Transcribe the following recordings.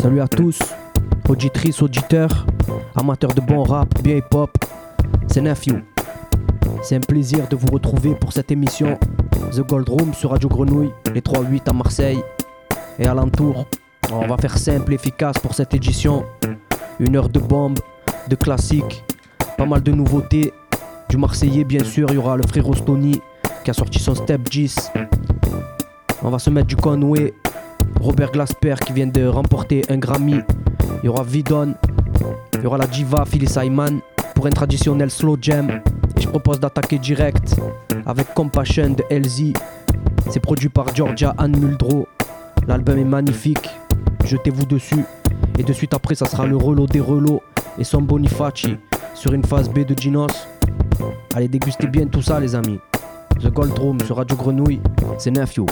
Salut à tous, auditrices, auditeurs, amateurs de bon rap, bien hip-hop. C'est Nephew. C'est un plaisir de vous retrouver pour cette émission The Gold Room sur Radio Grenouille, les 3-8 à Marseille et alentour. On va faire simple efficace pour cette édition. Une heure de bombe, de classiques, pas mal de nouveautés. Du Marseillais, bien sûr, il y aura le frère Stony qui a sorti son Step 10. On va se mettre du Conway, Robert Glasper qui vient de remporter un Grammy. Il y aura Vidon, il y aura la diva Phyllis Hyman pour un traditionnel slow jam. Et je propose d'attaquer direct avec Compassion de LZ. C'est produit par Georgia Anne Muldrow. L'album est magnifique, jetez-vous dessus. Et de suite après, ça sera le relot des relots et son Bonifaci sur une phase B de Ginos. Allez, dégustez bien tout ça, les amis. The Gold Room sur Radio Grenouille, c'est Nephew.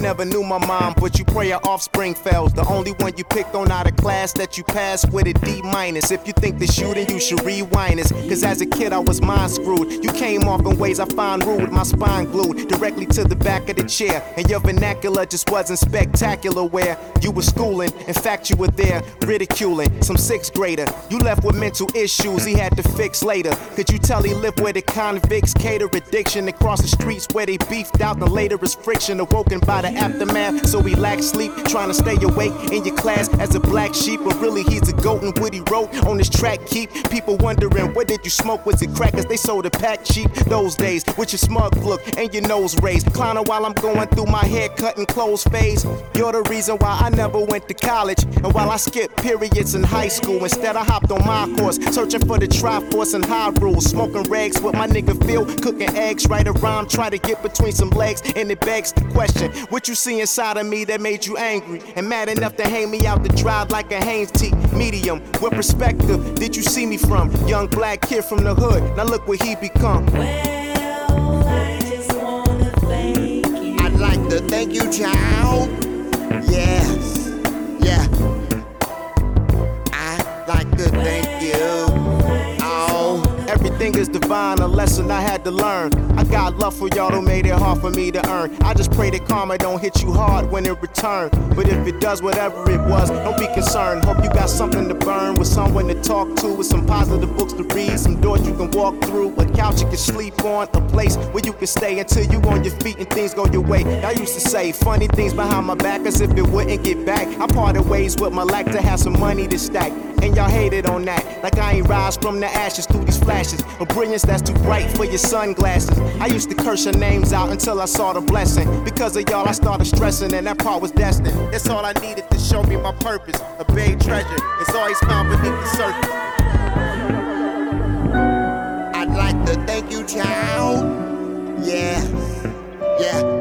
Never knew my mom, but you pray her offspring fails. The only one you picked on out of class that you passed with a D minus. If you think the shooting, you should rewind this. Cause as a kid, I was mind screwed. You came off in ways I find rude, my spine glued directly to the back of the chair. And your vernacular just wasn't spectacular where you were schooling. In fact, you were there ridiculing some sixth grader. You left with mental issues he had to fix later. Could you tell he lived where the convicts cater addiction across the streets where they beefed out? The later friction awoken by the aftermath. So he lacked sleep, trying to stay awake in your class as a black sheep. But really, he's a goat, and what he wrote on his track keep people wondering, what did you smoke? Was it crackers? They sold a pack cheap those days with your smug look and your nose raised. Clowning while I'm going through my haircut and clothes phase. You're the reason why I never went to college. And while I skipped periods in high school, instead I hopped on my course, searching for the Triforce and high rules. Smoking rags with my nigga Phil, cooking eggs, right around, try to get between some legs. And it begs the question, what you see inside of me that made you angry and mad enough to hang me out the drive like a Hanes T. Medium, what perspective did you see me from? Young black kid from the hood, now look what he become. Well, I just wanna thank you. I'd like to thank you, child. Yes, yeah. I'd like to thank you. Everything is divine, a lesson I had to learn. I got love for y'all who made it hard for me to earn. I just pray that karma don't hit you hard when it return. But if it does, whatever it was, don't be concerned. Hope you got something to burn with someone to talk to, with some positive books to read, some doors you can walk through, a couch you can sleep on, a place where you can stay until you on your feet and things go your way. I used to say funny things behind my back as if it wouldn't get back. I parted ways with my lack to have some money to stack. And y'all hated on that, like I ain't rise from the ashes through these flashes. A brilliance that's too bright for your sunglasses. I used to curse your names out until I saw the blessing. Because of y'all, I started stressing, and that part was destined. That's all I needed to show me my purpose. A big treasure, it's always found beneath the surface. I'd like to thank you, child. Yeah, yeah.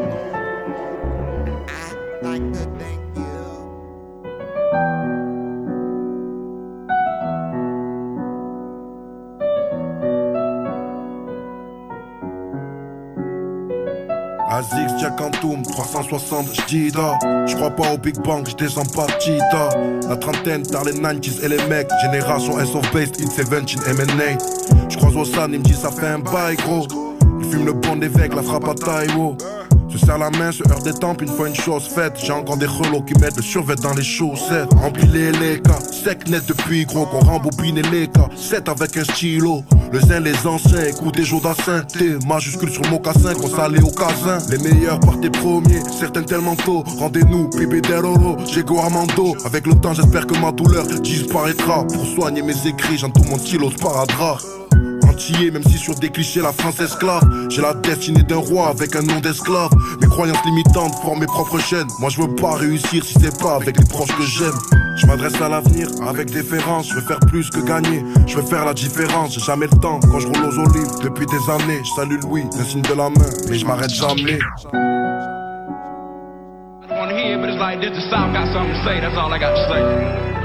Giacantum, 360, j'dida J'crois pas au Big Bang, j'descends pas Cheetah La trentaine, tard les 90s et les mecs. Génération S of Based, in 17 MNA J'croise au San, il me dit ça fait un bail gros. Il fume le bon d'évêque, la frappe à Taïwo se serre la main, se heure des tempes, une fois une chose faite. J'ai encore des relots qui mettent le survêt dans les chaussettes. Remplis les les cas, sec net depuis gros, qu'on rembobine les cas. 7 avec un stylo, le zen, les anciens, écoute des jours T majuscule sur le mocassin, qu'on s'allait au casin. Les meilleurs partent les premiers, certains tellement tôt. Rendez-nous, bébé d'Eroro, Diego Armando. Avec le temps, j'espère que ma douleur disparaîtra. Pour soigner mes écrits, j'entoure mon stylo sparadrap même si sur des clichés la France esclave. J'ai la destinée d'un roi avec un nom d'esclave. Mes croyances limitantes forment mes propres chaînes. Moi je veux pas réussir si c'est pas avec les proches que j'aime. Je m'adresse à l'avenir avec déférence. Je veux faire plus que gagner. Je veux faire la différence. J'ai jamais le temps quand je roule aux olives. Depuis des années, je salue Louis, le signe de la main. Mais je m'arrête jamais. I. That's all I got to say.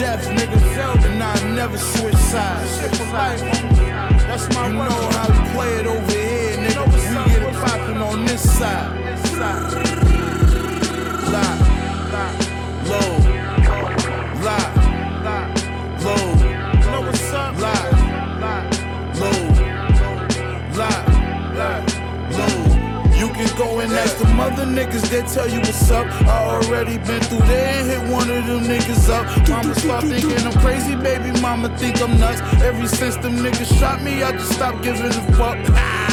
Death, nigga. And I never switch sides. That's my you know how we play it over here, nigga. We get it poppin' on this side. Lock, go and ask the mother niggas, they tell you what's up. I already been through there and hit one of them niggas up. Mama start thinking I'm crazy, baby. Mama think I'm nuts. Ever since them niggas shot me, I just stopped giving a fuck.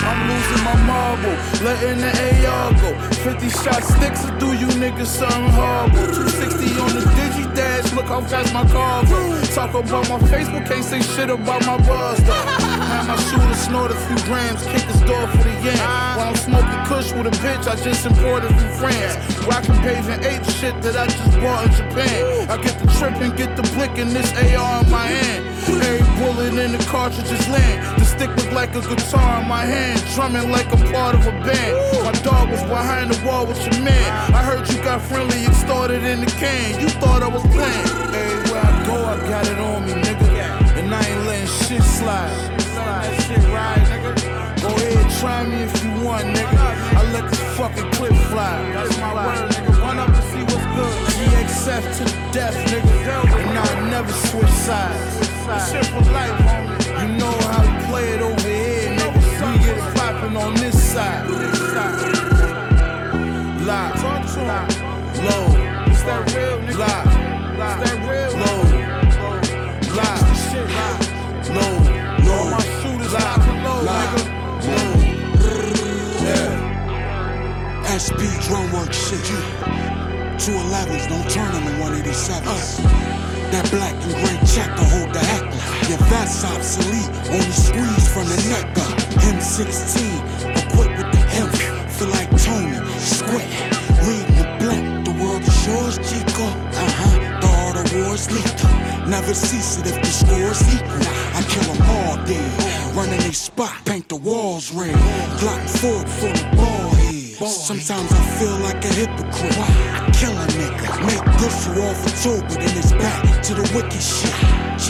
I'm losing my marble, letting the AR go. 50 shot sticks will do you niggas something horrible. 260 on the digi dash, look how fast my car go. Talk about my Facebook, can't say shit about my buzz though. Had my shooter snort a few grams, kick his door for the yam. While I'm smoking kush with a bitch I just imported from France. Rockin' Bathing Ape shit that I just bought in Japan. I get the trip and get the blick in this AR in my hand. Every bullet in the cartridges land. The stick look like a guitar in my hand, drumming like I'm part of a band. My dog was behind the wall with your man. I heard you got friendly and started in the can. You thought I was playing. Everywhere I go, I got it on me, nigga. And I ain't letting shit slide. That shit ride, nigga. Go ahead, try me if you want, nigga. I let the fucking clip fly. That's my word, nigga. Run up and see what's good. GXF to the death, nigga. And I never switch sides. This shit for life. You know how we play it over here, nigga. We get it poppin' on this side. Lock, low, is that real, nigga? Lock, that real? Low, lock, low, low. My shooters lock, low, nigga. Yeah. SP drum work shit. Two elevens, don't turn them to 187s. That black and gray checker the. Yeah, that's obsolete. Only squeeze from the neck up. M16, equipped with the hemp. Feel like Tony, squat. Reading the black, the world is yours, Chico. Uh huh, the art of war is lethal. Never cease it if the score's equal. I kill them all dead. Running they spot, paint the walls red. Glock forward for the ball. Sometimes I feel like a hypocrite. I kill a nigga, make good for all for two, but then it's back to the wicked shit.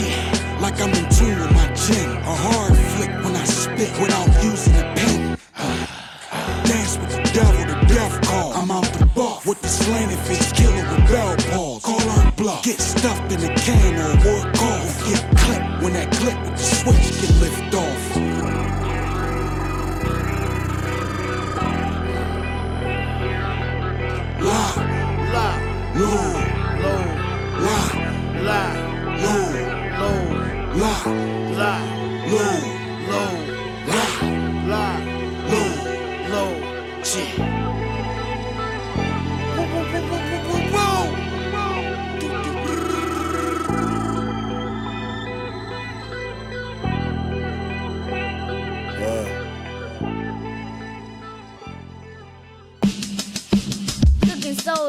Yeah, like I'm in tune with my gin. A hard flick when I spit without using a pen. Dance with the devil, the death call. I'm out the bar with the slanted face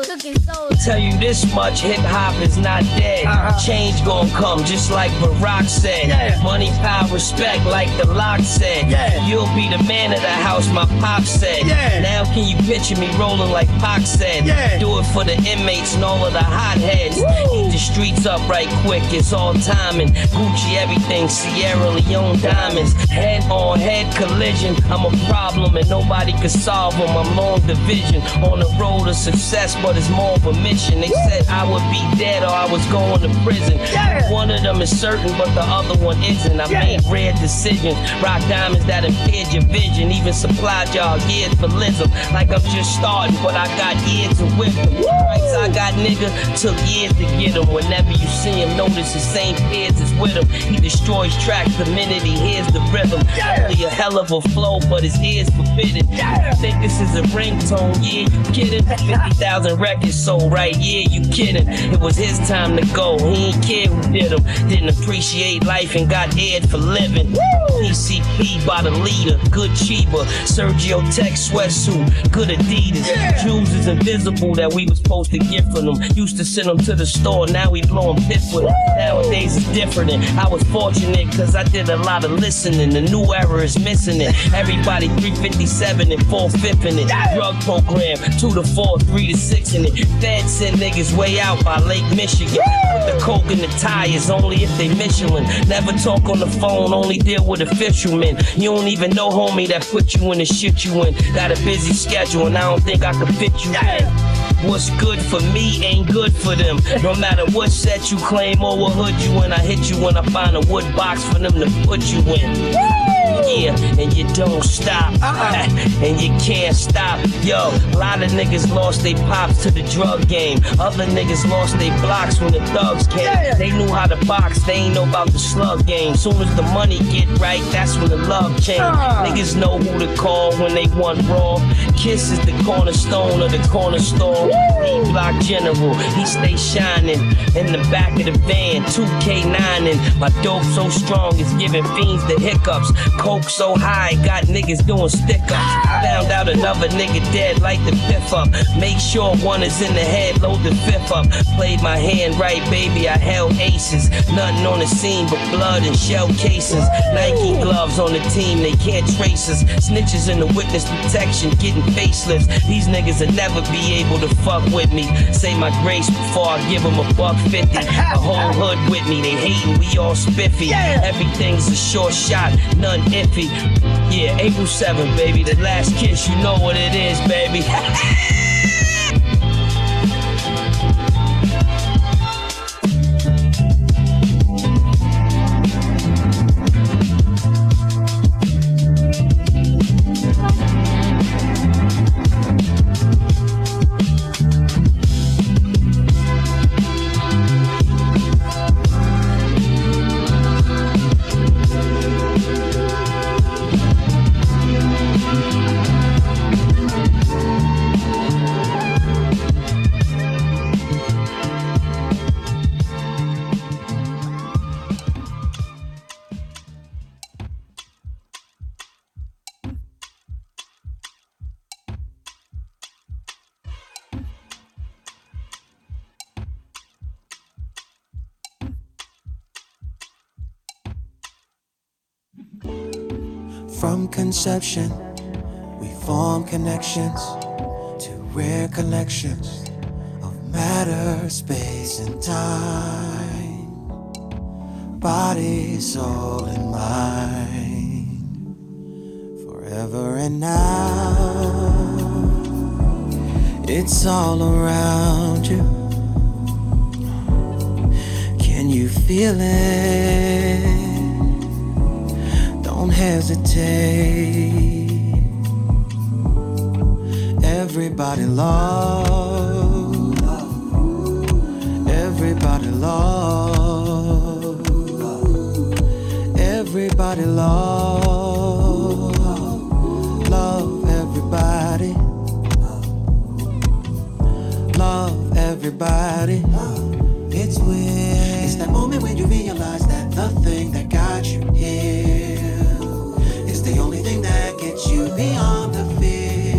soul, cooking soul. tell you this much, hip hop is not dead. Uh-huh. Change gon' come, just like Barack said. Money, power, respect, like the lock said. Yeah. You'll be the man of the house, my pop said. Yeah. Now can you picture me rolling like Pac said? Yeah. Do it for the inmates and all of the hotheads. Eat the streets up right quick, it's all timing. Gucci everything, Sierra Leone diamonds. Head on head collision, I'm a problem and nobody can solve them. I'm long division on the road to success, but it's more of a mission. They said I would be dead or I was going to prison. One of them is certain, but the other one isn't. I made rare decisions, rock diamonds that impaired your vision, even supplied y'all years for lism. Like I'm just starting, but I got years to whip them. Rights I got, nigga, took years to get them. Whenever you see him, notice the same peers is with him. He destroys tracks the minute he hears the rhythm. Yeah. Only a hell of a flow, but his ears forbidden. Think this is a ringtone? Yeah, you kidding? 50,000 records sold, right? Yeah, you kidding? It was his time to go. He ain't care who did him. Didn't appreciate life and got aired for living. PCP by the leader, good Chiba. Sergio Tech sweatsuit, good Adidas. Jewels is invisible that we was supposed to get from them. Used to send them to the store, now we blowing piff with them. Nowadays it's different. And I was fortunate cause I did a lot of listening. The new era is missing it. Everybody 357 and 4 5 in it. Drug program, 2 to 4, 3 to 6 in it. Fed send niggas way out by Lake Michigan. Put the coke in the tires only if they Michelin. Never talk on the phone, only deal with official men. You don't even know homie that put you in the shit you in. Got a busy schedule and I don't think I could fit you in. What's good for me ain't good for them. No matter what set you claim or what hood you in, I hit you when I find a wood box for them to put you in. Yeah, and you don't stop. Uh-uh. and you can't stop. Yo, a lot of niggas lost their pops to the drug game. Other niggas lost their blocks when the thugs came. They knew how to box, they ain't know about the slug game. Soon as the money get right, that's when the love change. Uh. Niggas know who to call when they want raw. Kiss is the cornerstone of the corner store. He block general, he stay shining in the back of the van. 2K9 and my dope so strong it's giving fiends the hiccups. Coke so high, got niggas doing stick ups. Found out another nigga dead, like the fifth up. Make sure one is in the head, load the fifth up. Played my hand right, baby, I held aces. Nothing on the scene but blood and shell casings. Nike gloves on the team, they can't trace us. Snitches in the witness protection, getting facelifts. These niggas will never be able to fuck with me. Say my grace before I give them a buck fifty. A whole hood with me, they hating, we all spiffy. Everything's a short shot, none Yeah, April 7th, baby, the last kiss, you know what it is, baby. From conception, we form connections to rare collections of matter, space, and time. Body, soul, and mind. Forever and now, it's all around you. Can you feel it? Don't hesitate. Everybody love. Everybody love. Everybody love. Love everybody. Love everybody. It's weird. It's that moment when you realize that the thing that got you here beyond the fear.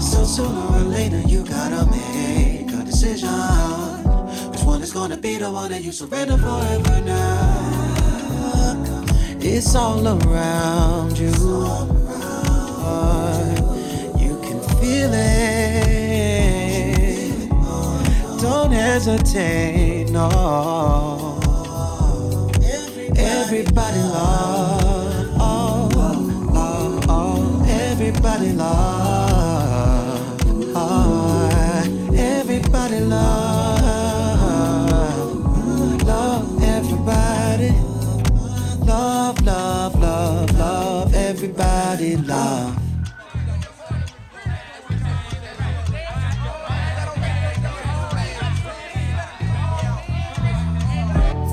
So sooner or later you gotta make a decision. Which one is gonna be the one that you surrender forever now? It's all around you. You can feel it. Don't hesitate, no. Everybody everybody, love.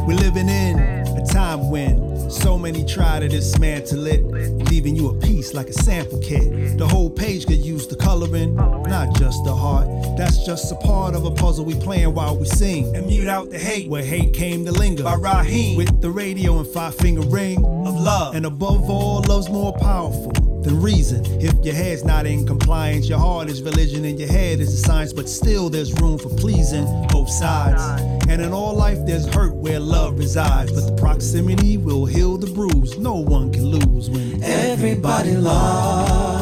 We're living in a time when so many try to dismantle it, leaving you a piece like a sample kit. The whole page could use the coloring, not just the heart. That's just a part of a puzzle we playing while we sing. And mute out the hate where hate came to linger. By Raheem with the radio and five finger ring of love. And above all, love's more powerful than reason. If your head's not in compliance, your heart is religion and your head is the science, but still there's room for pleasing both sides. And in all life, there's hurt where love resides, but the proximity will heal the bruise. No one can lose when Everybody loves.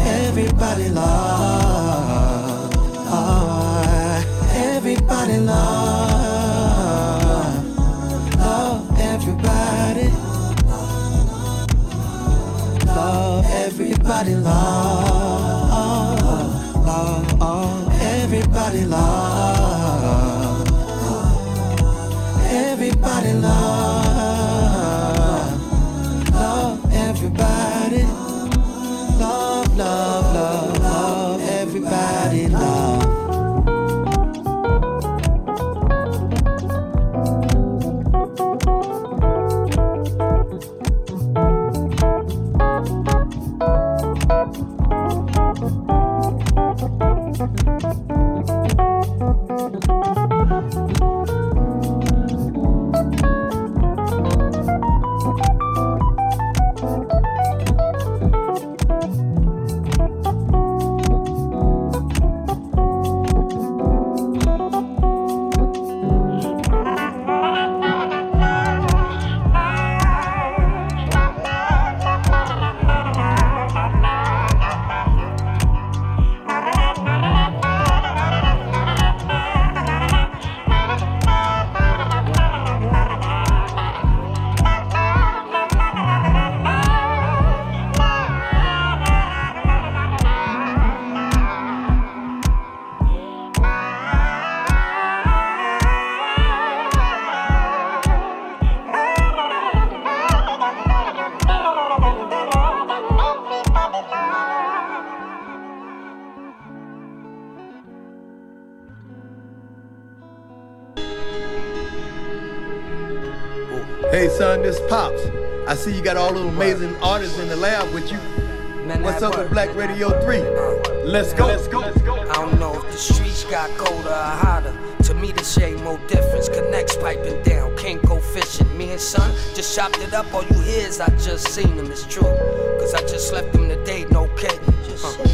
everybody loves. everybody love, everybody love, love, love everybody love, everybody love, see you got all those amazing artists in the lab with you. What's up with Black Radio 3? Let's go. Let's go. I don't know if the streets got colder or hotter. To me, this ain't no difference. Connects piping down, can't go fishing. Me and son just chopped it up. All you hear is I just seen him. It's true. Cause I just left him today, no kidding. Uh.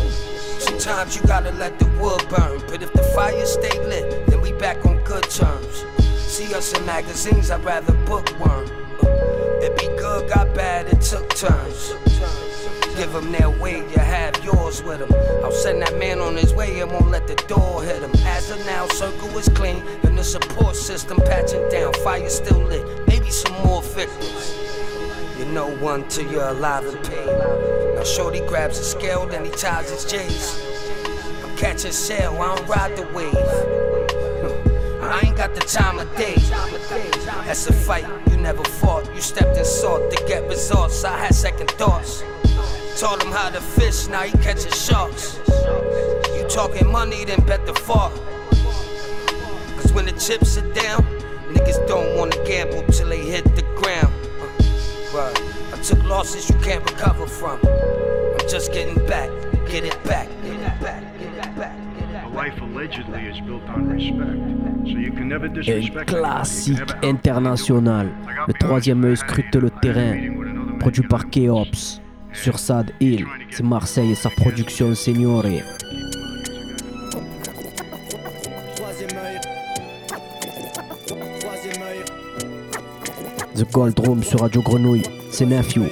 Sometimes you gotta let the wood burn. But if the fire stay lit, then we back on good terms. See us in magazines, I'd rather bookworm. Good, got bad, it took turns. Give them their way, you have yours with them. I'll send that man on his way and won't let the door hit him. As of now, circle is clean, and the support system patching down. Fire still lit, maybe some more victims. You know one till you're alive and paid. Now Shorty grabs a scale, then he ties his J's. I'm catching sail, I don't ride the wave. I ain't got the time of day. That's a fight never fought. You stepped and sought to get results. I had second thoughts. Taught him how to fish, now he catching sharks. You talking money, then bet the fall. Cause when the chips are down, niggas don't wanna gamble till they hit the ground. Uh, I took losses you can't recover from. I'm just getting back, get it back, get it back. Un classique international. Le troisième œil scrute le terrain. Produit par Keops. Sur Sad Hill, c'est Marseille et sa production Signore. The Gold Room sur Radio Grenouille, c'est Nephew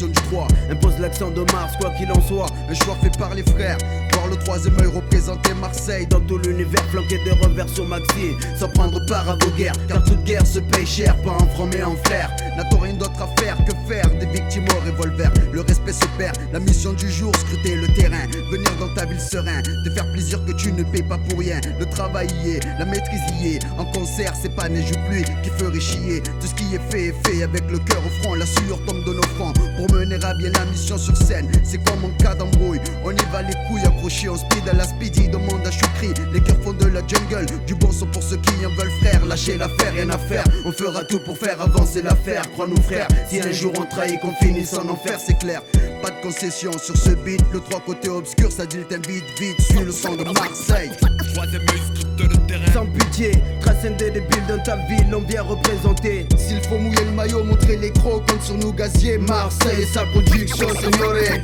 saigne pour une nouvelle prestation du 3 Impose l'accent de Mars, quoi qu'il en soit. Un choix fait par les frères. Voir le troisième œil représenter Marseille Dans tout l'univers. Flanqué de revers sur Maxi Sans prendre part à vos guerres. Car toute guerre se paye cher, pas en franc mais en flair N'a-t-on rien d'autre à faire que Des victimes au revolver, le respect se perd La mission du jour, scruter le terrain Venir dans ta ville serein Te faire plaisir que tu ne payes pas pour rien. Le travail y est, la maîtrise y est En concert c'est pas neige ou pluie qui ferait chier. Tout ce qui est fait est fait avec le cœur au front La sueur tombe de nos fronts. Pour mener à bien la mission sur scène C'est comme en cas d'embrouille. On y va les couilles accrochées en speed à la speedy Demande à Choukri. Les cœurs font de la jungle Du bon son pour ceux qui en veulent frère. Lâchez l'affaire, rien à faire. On fera tout pour faire avancer l'affaire Crois-nous frère. Si un jour on trahit qu'on finisse en enfer c'est clair Pas de concession sur ce beat Le trois côtés obscur ça dit le vite vite Suis le son de Marseille sans pitié, transcender des billes dans ta ville, on vient représenter. S'il faut mouiller le maillot, montrer les crocs, compte sur nous gaziers. Marseille et sa production, signoré.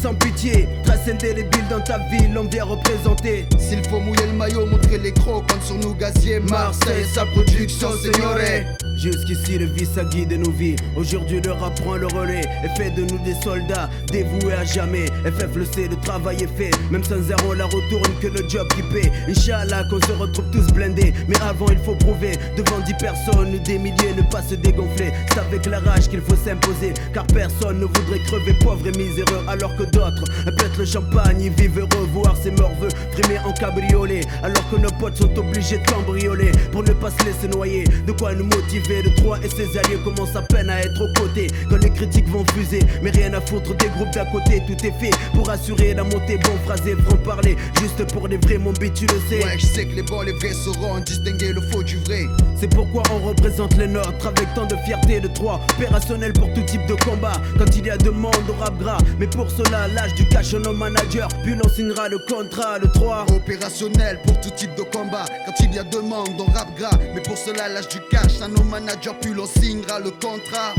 Sans pitié, transcender les billes dans ta ville, on vient représenter. S'il faut mouiller le maillot, montrer les crocs, compte sur nous gaziers. Marseille et sa production, signoré. Jusqu'ici le vice a guidé nos vies. Aujourd'hui le rap le relais Et fait de nous des soldats dévoués à jamais. FF le sait, le travail est fait. Même sans zéro la retourne que le job qui paie. Inch'Allah qu'on se retrouve tous blindés. Mais avant il faut prouver. Devant dix personnes, des milliers ne pas se dégonfler. C'est avec la rage qu'il faut s'imposer. Car personne ne voudrait crever pauvre et miséreux. Alors que d'autres pètent le champagne Ils vivent heureux, voir ses morveux Frimer en cabriolet. Alors que nos potes sont obligés de cambrioler Pour ne pas se laisser noyer. De quoi nous motiver de Troyes et ses alliés commencent à peine à être aux côtés. Quand les critiques vont fuser Mais rien à foutre des groupes d'à côté Tout est fait pour assurer la montée. Bon phrasé, franc parler Juste pour les vrais mon beat tu le sais. Ouais je sais que les bons les vrais sauront distinguer le faux du vrai. C'est pourquoi on représente les nôtres Avec tant de fierté de Troyes Opérationnel pour tout type de combat. Quand il y a demande au rap gras Mais pour cela l'âge du cash nos managers. Puis l'on signera le contrat le 3 Opérationnel pour tout type de combat. Quand il y a demande on rap gras Mais pour cela l'âge du cash à nos manager, puis l'on signera le contrat.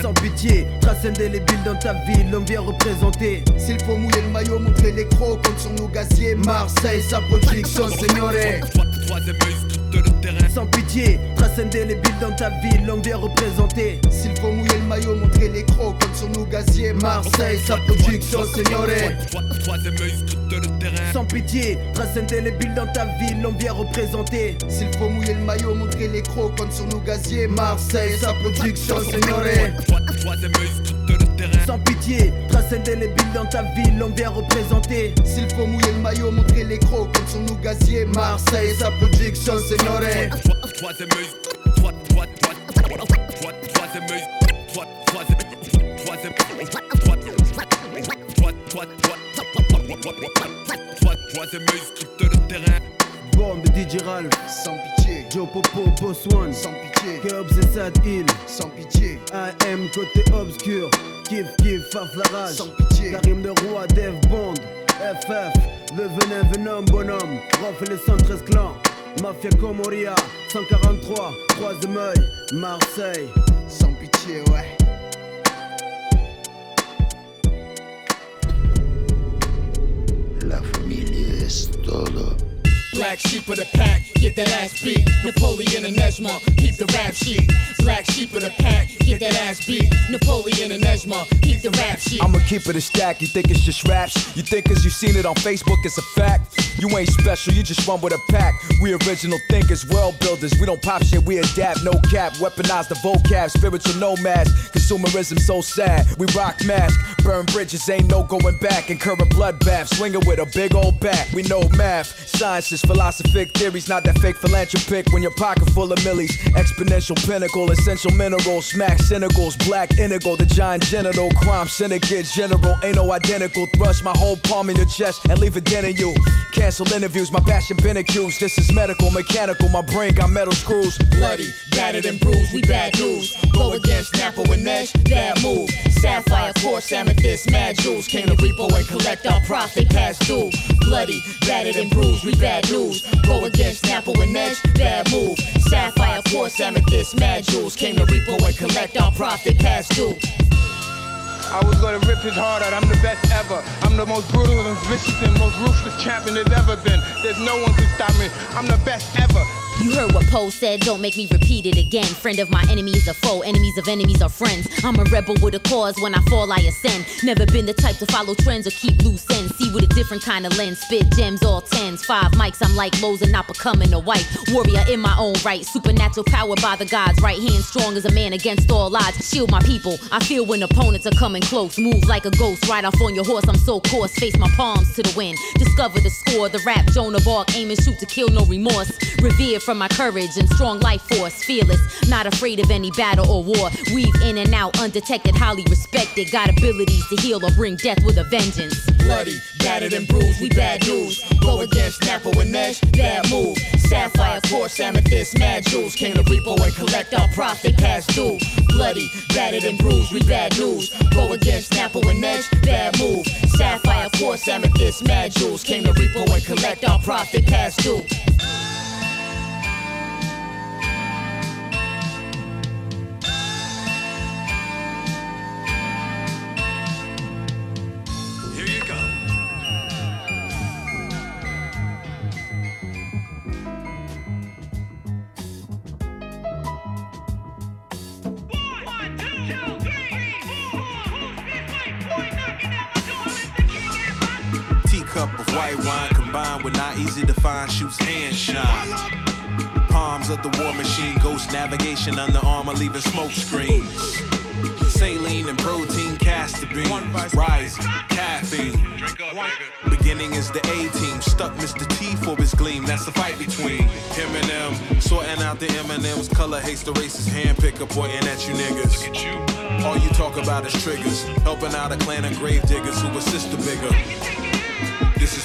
Sans pitié, les billes dans ta ville, on vient représenter. S'il faut mouiller le maillot, montrer les crocs, compte sur nos gaziers. Marseille, sa production, signoré. Sans pitié, transcender les billes dans ta ville, on vient représenter. S'il faut mouiller le maillot, montrer les crocs, compte sur nos gaziers. Marseille, sa production, signoré. Sans pitié, transcender les billes dans ta ville, on vient représenter. S'il faut mouiller le maillot, montrer les crocs, compte sur nos gaziers. Marseille, sa production, sans pitié, trace indélébile dans ta ville, on vient représenter. S'il faut mouiller le maillot, montrer les crocs comme sont nous gaziers. Marseille, ça peut Dixon, Signoret. Troisième Troisième œil, scripte de terrain. Bombe DJ Ralph, sans pitié. Joe Popo, Boss One, sans pitié. Curbs et Sad Hill, sans pitié. AM côté obscur, Kif Kif, Faf la rage, sans pitié. Karim de Roi, Dev Bond, FF, le venin, venom, bonhomme. Rof et les 113 clans, Mafia Comoria, 143, troisième œil, Marseille, sans pitié, ouais. La familia es todo. Black sheep of the pack, get that ass beat. Napoleon and Nesma, keep the rap sheet. Black sheep of the pack, get that ass beat. Napoleon and Nesma, keep the rap sheet. I'ma keep it a stack. You think it's just raps? You think cause you seen it on Facebook, it's a fact? You ain't special, you just run with a pack. We original thinkers, world builders. We don't pop shit, we adapt, no cap. Weaponize the vocab, spiritual nomads. Consumerism so sad. We rock mask, burn bridges, ain't no going back. Incur a bloodbath, swinging with a big old bat. We know math, sciences, philosophic theories, not that fake philanthropic. When your pocket full of millies, exponential pinnacle, essential minerals, smack cynicals, black indigo, the giant genital crime syndicate general. Ain't no identical. Thrust my whole palm in your chest and leave a dent in you. Cancel interviews, my passion been accused. This is medical, mechanical, my brain got metal screws. Bloody, battered and bruised, we bad news. Go against Napo and Nash, bad move. Sapphire, quartz, amethyst, mad jewels. Came to repo and collect our profit past due. Bloody, battered and bruised, we bad news. Go against Napo and Nash, bad move. Sapphire, quartz, amethyst, mad jewels. Came to repo and collect our profit past due. I was gonna rip his heart out. I'm the best ever. I'm the most brutal and vicious and most ruthless champion there's ever been. There's no one can stop me. I'm the best ever. You heard what Poe said, don't make me repeat it again. Friend of my enemy is a foe, enemies of enemies are friends. I'm a rebel with a cause, when I fall, I ascend. Never been the type to follow trends or keep loose ends. See with a different kind of lens, spit gems, all tens. Five mics, I'm like Lowe's and not becoming a white warrior in my own right. Supernatural power by the gods, right hand strong as a man against all odds. Shield my people, I feel when opponents are coming close. Move like a ghost, ride off on your horse, I'm so coarse. Face my palms to the wind, discover the score. The rap Joan of Arc, aim and shoot to kill, no remorse. Revered from my courage and strong life force, fearless, not afraid of any battle or war. Weave in and out, undetected, highly respected. Got abilities to heal or bring death with a vengeance. Bloody, battered and bruised, we bad news. Go against Napo and Nash, bad move. Sapphire, quartz, amethyst, mad jewels. Came to repo and collect our profit past due. Bloody, battered and bruised, we bad news. Go against Napo and Nash, bad move. Sapphire, quartz, amethyst, mad jewels. Came to repo and collect our profit past due. White wine combined with not easy to find shoots and shine. Palms of the war machine, ghost navigation under armor, leaving smoke screens. Saline and protein, castor beans, rising, caffeine. Beginning is the A team, stuck Mr. T for his gleam. That's the fight between him and them. Sorting out the M&M's, color hates the racist hand picker pointing at you niggas. All you talk about is triggers, helping out a clan of grave diggers who assist the bigger.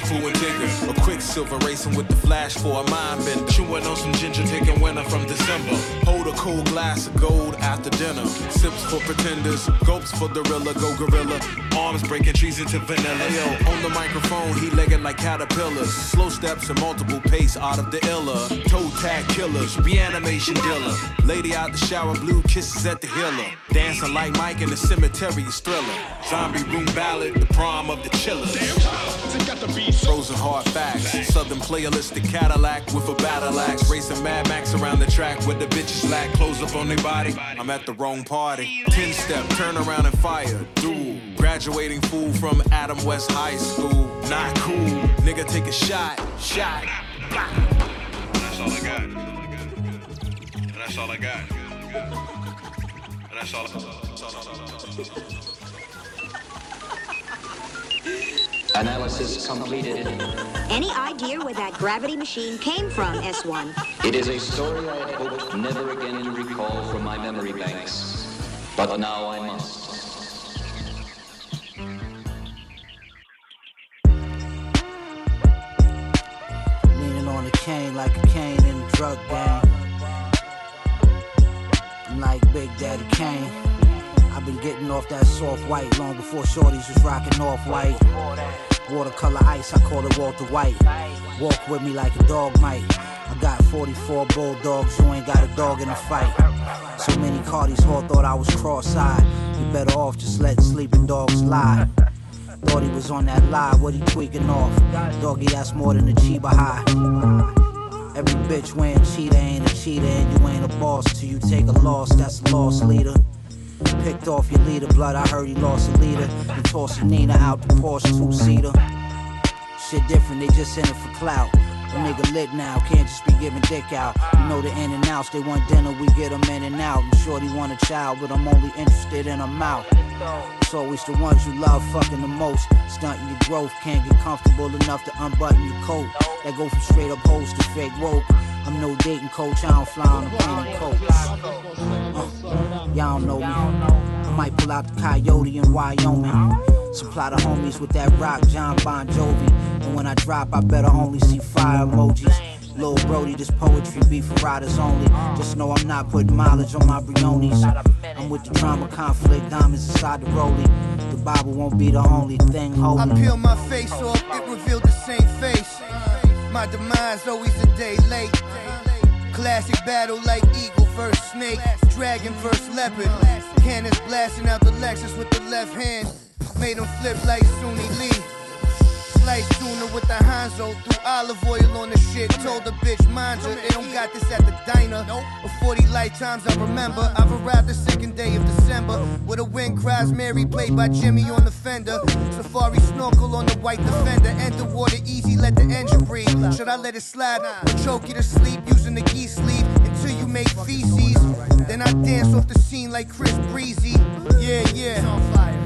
Pooh and a quicksilver racing with the flash for a mind bender. Chewing on some ginger, taking winter from December. Hold a cold glass of gold after dinner. Sips for pretenders, gulps for gorilla, go gorilla. Arms breaking trees into vanilla. Yo, on the microphone, he legging like caterpillars. Slow steps and multiple pace out of the illa. Toe tag killers, reanimation dealer. Lady out the shower, blue kisses at the healer. Dancing like Mike in the cemetery is thriller. Zombie room ballad, the prom of the chillers. Frozen hard facts. Southern playalistic Cadillac with a battle axe. Racing Mad Max around the track with the bitches lack clothes up on their body. I'm at the wrong party. 10 step, turn around and fire. Duel. Graduating fool from Adam West High School. Not cool. Nigga, take a shot. Shot. That's all I got. That's all I got. That's all. That's all, Analysis completed. Any idea where that gravity machine came from, S1? It is a story I had hoped never again to recall from my memory banks. But now I must. Leaning on a cane like a cane in a drug game. I'm like Big Daddy Kane. I've been getting off that soft white long before shorties was rocking off white. Watercolor ice, I call it Walter White. Walk with me like a dog might. I got 44 bulldogs, you ain't got a dog in the fight. So many Cardis all thought I was cross-eyed. You better off just letting sleeping dogs lie. Thought he was on that lie, what he tweaking off? Doggy, that's more than a Chiba high. Every bitch wearing cheetah ain't a cheetah, and you ain't a boss till you take a loss. That's a loss leader. Picked off your leader, blood. I heard he lost a leader. And tossing Nina out the Porsche two seater. Shit different, they just in it for clout. A nigga lit now, can't just be giving dick out. You know the in and outs, they want dinner, we get them in and out. I'm sure they want a child, but I'm only interested in a mouth. It's always the ones you love fucking the most. Stunting your growth, can't get comfortable enough to unbutton your coat. That go from straight up hoes to fake woke. I'm no dating coach, I don't fly on a plane of coach. Uh, y'all don't know me. I might pull out the coyote in Wyoming. Supply the homies with that rock, Jon Bon Jovi. And when I drop, I better only see fire emojis. Lil Brody, this poetry be for riders only. Just know I'm not putting mileage on my Briones. I'm with the drama, conflict, diamonds inside the rollie. The Bible won't be the only thing holding. I peel my face off, it revealed the same. My demise always a day late. Classic battle like eagle versus snake, dragon versus leopard. cannons blasting out the Lexus with the left hand. Made him flip like Suni Lee. Slice tuna with the Hanzo. Threw olive oil on the shit. Told the bitch, mind you, they don't got this at the diner. For 40 lifetimes I remember. I've arrived the second day of December. With a wind cries Mary played by Jimi on the fender. Safari snorkel on the white defender. Enter water easy, let the engine breathe. Should I let it slide? Or choke you to sleep using the geese sleeve until you make feces. Then I dance off the scene like Chris Breezy. Yeah, yeah.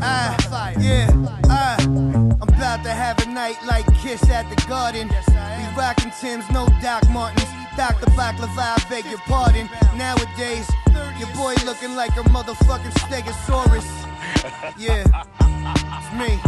Ah, yeah, ah. I'm about to have a night like Kiss at the Garden. We rockin' Tim's, no Doc Martens. Dr. Baklava, I beg your pardon. Nowadays, your boy looking like a motherfucking Stegosaurus. Yeah, it's me.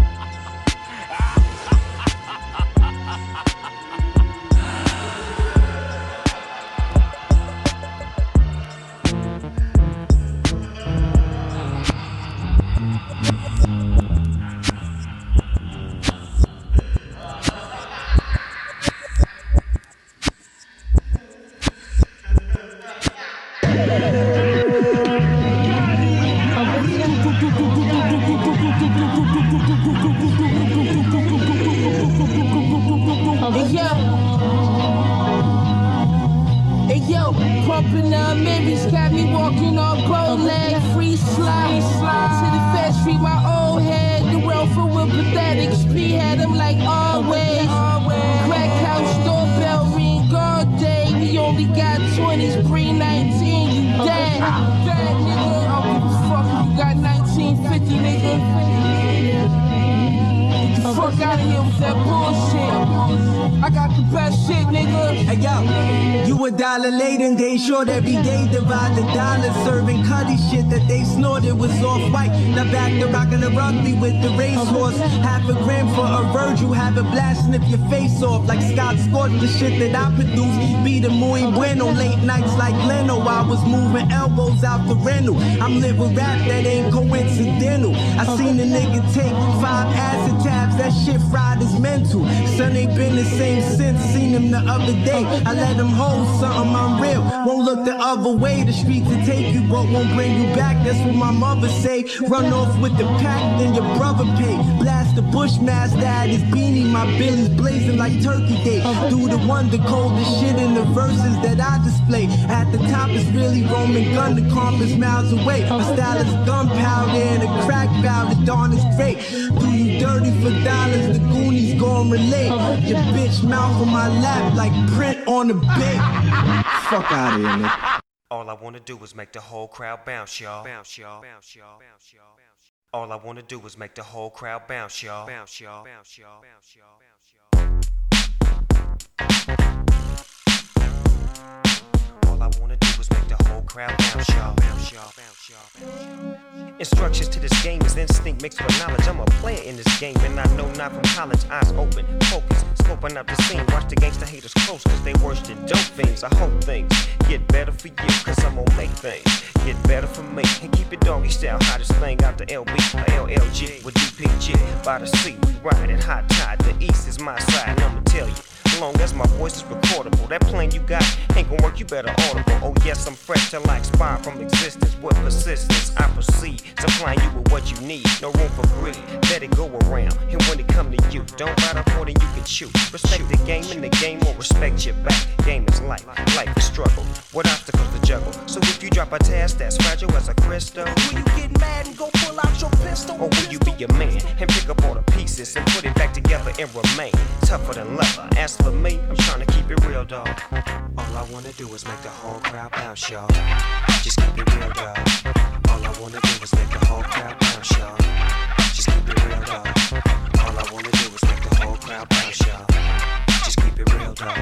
Shit that I produce be the muy bueno. Late nights like Leno, I was moving elbows out the rental. I'm living rap that ain't coincidental. I seen a nigga take five acid tabs, that shit fried is mental. Son ain't been the same since. Seen him the other day. I let him hold something, I'm real. Won't look the other way. The streets will take you, but won't bring you back. That's what my mother say. Run off with the pack, then your brother pay. Blast the Bushmaster at his beanie. My Billy's blazing like Turkey Day. Do the wonder coldest shit in the verses that I display. At the top is really Roman gun, the compass miles away. My style is gunpowder and a crack valve. The dawn is great. Do you dirty for dollars? The Goonies gon' relate. Your bitch mouth on my lap like print on the bait. Fuck out of here, nigga. All I wanna do is make the whole crowd bounce, y'all. Bounce, y'all. Bounce, y'all. Bounce, y'all. All I wanna do is make the whole crowd bounce, y'all. Bounce, y'all. Bounce, y'all. Bounce, y'all. All I wanna do make the whole crowd bounce, y'all. Bounce, y'all. Bounce, y'all. Instructions to this game is instinct mixed with knowledge. I'm a player in this game, and I know not from college. Eyes open, focus, scoping out the scene. Watch the gangster haters close, cause they worse than dope fiends. I hope things get better for you, cause I'm gonna make things get better for me. And keep it doggy style, hottest thing out the LB, LLG with DPG. By the sea, we ride it hot tide. The east is my side, and I'ma tell you. Long as my voice is recordable, that plan you got ain't gonna work. You better audible. Oh yes, I'm fresh to I expire from existence. With persistence, I proceed supplying you with what you need. No room for greed. Let it go around. And when it come to you, don't bite off more than you can chew. Respect the game, and the game will respect your back. Game is life, life is struggle. What obstacles to juggle? So if you drop a task that's fragile as a crystal, Will you get mad and go pull out your pistol? or will you be a man and pick up all the pieces and put it back together and remain tougher than leather? As for me, I'm trying to keep it real, dog. All I wanna do is make the whole crowd bounce, y'all. Just keep it real, dog. All I wanna do is make the whole crowd bounce, y'all. Just keep it real, dog. All I wanna do is make the whole crowd bounce, y'all. Just keep it real, dog.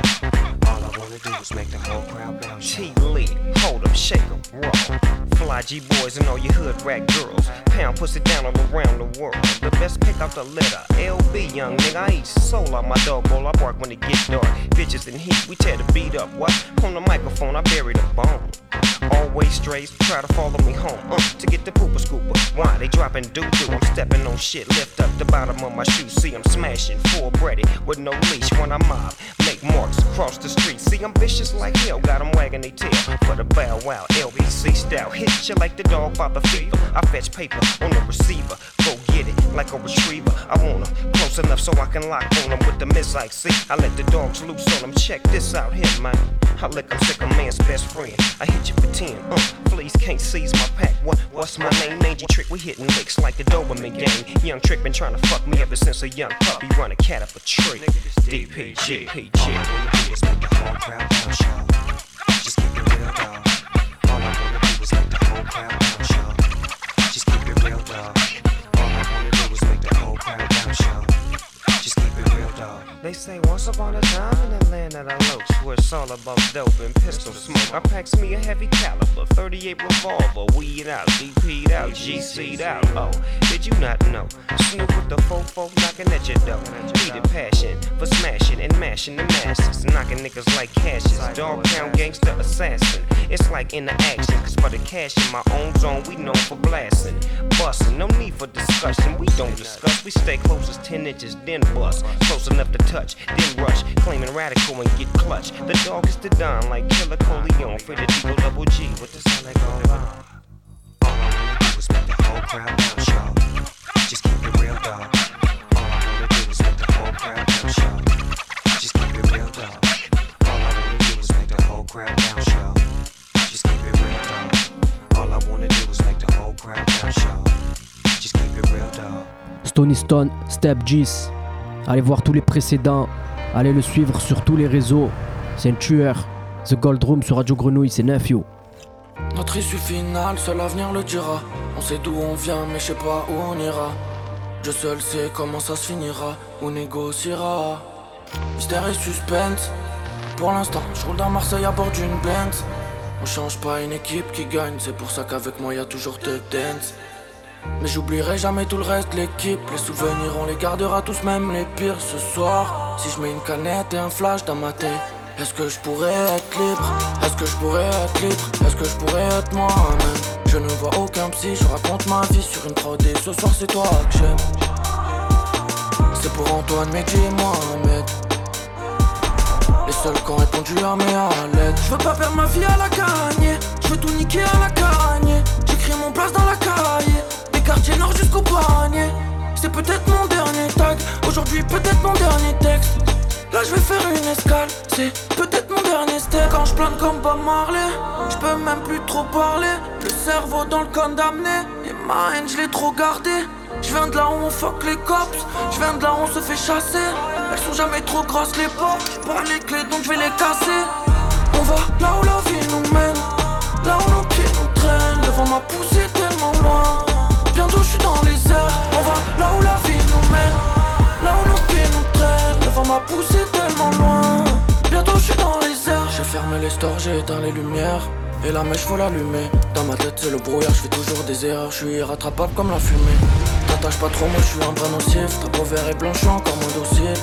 All I wanna do is make the whole crowd bounce. T Lee, hold 'em, shake 'em, roll. Fly G boys and all your hood rat girls. Pound pussy down all around the world. The best pick out the litter. LB, young nigga. I eat soul out my dog bowl. I bark when it get dark. Bitches in heat, we tear the beat up. What? On the microphone, I bury the bone. Always strays, try to follow me home. Uh, to get the pooper scooper. Why they dropping doo doo? I'm stepping on shit. Lift up the bottom of my shoe. See, I'm smashing. Full bready with no leash when I mob. Make marks across the street. See, I'm vicious like hell, got them wagging their tail. For the bow wow, LBC style. Hit you like the dog by the fever. I fetch paper on the receiver. Go get it like a retriever. I want them close enough so I can lock on them with the missile. See, I let the dogs loose on them. Check this out here, man. I lick, I'm sick, a man's best friend. I hit you for 10, uh, please can't seize my pack. What, what's my name? Mangy Trick, we hitting licks like the Doberman gang. Young Trick been trying to fuck me ever since a young puppy. Run a cat up a tree. DPG, PG. Just make the whole crowd bounce, y'all. Just keep it real, dog. All I wanna do is make the whole crowd bounce, dog. They say once upon a time in the land of the lokes, where it's all about dope and pistol smoke. I packs me a heavy caliber, 38 revolver, weed out, DP'd out, GC'd out. Oh, did you not know? Snoop with the fofo knocking at your door. Heated passion for smashing and mashing the masses, knocking niggas like cashes. Dog pound gangster assassin. It's like in the action, cause for the cash in my own zone, we known for blasting. Busting, no need for discussion. We don't discuss, we stay close as 10 inches, then bust. Close enough to touch, then rush. Claiming radical and get clutch. The dog is don like Killer Coleon. Double G, what the? All I wanna do is make the whole crowd bounce, y'all. Just keep it real, dog. All I wanna do is make the whole crowd bounce, y'all. Just keep it real, dog. All I wanna do is make the whole crowd bounce, y'all. Just keep it real, dog. All I wanna do is make the whole crowd bounce, y'all. Just keep it real, dog. Stony Stone, Step Gis. Allez voir tous les précédents. Allez le suivre sur tous les réseaux. C'est un tueur. The Gold Room sur Radio Grenouille, c'est Nephew. Notre issue finale, seul l'avenir le dira. On sait d'où on vient, mais je sais pas où on ira. Je seul sais comment ça se finira, ou négociera. Mystère et suspense. Pour l'instant, je roule dans Marseille à bord d'une Benz. On change pas une équipe qui gagne, c'est pour ça qu'avec moi y a toujours de dance. Mais j'oublierai jamais tout le reste, l'équipe. Les souvenirs, on les gardera tous, même les pires ce soir. Si je mets une canette et un flash dans ma tête, est-ce que je pourrais être libre? Est-ce que je pourrais être libre? Est-ce que je pourrais être moi-même? Je ne vois aucun psy, je raconte ma vie sur une prod et ce soir c'est toi que j'aime. C'est pour Antoine, Mehdi et Mohamed. Les seuls qui ont répondu à mes lettres. Je veux pas perdre ma vie à la gagne. Je veux tout niquer à la gagne. J'écris mon place dans la cahier. Des quartiers nord jusqu'au. C'est peut-être mon dernier tag. Aujourd'hui, peut-être mon dernier texte. Là, je vais faire une escale. C'est peut-être mon dernier step. Quand je plane comme Bob Marley, je peux même plus trop parler. Le cerveau dans le condamné. Et ma haine, je l'ai trop gardé. Je viens de là où on fuck les cops. Je viens de là où on se fait chasser. Elles sont jamais trop grosses les portes. J'ai pas les clés donc je vais les casser. On va là où la vie nous mène. Là où nos pieds nous traînent. Devant ma poussée tellement loin. Je suis dans les airs. On va là où la vie nous mène. Là où nos pieds nous traînent. Devant ma poussée tellement loin. Bientôt je suis dans les airs. J'ai fermé les stores, j'ai éteint les lumières. Et la mèche faut l'allumer. Dans ma tête c'est le brouillard, je fais toujours des erreurs. Je suis irrattrapable comme la fumée. T'attaches pas trop, moi je suis un brin nocif. Ta peau vert et blanche, encore moins docile.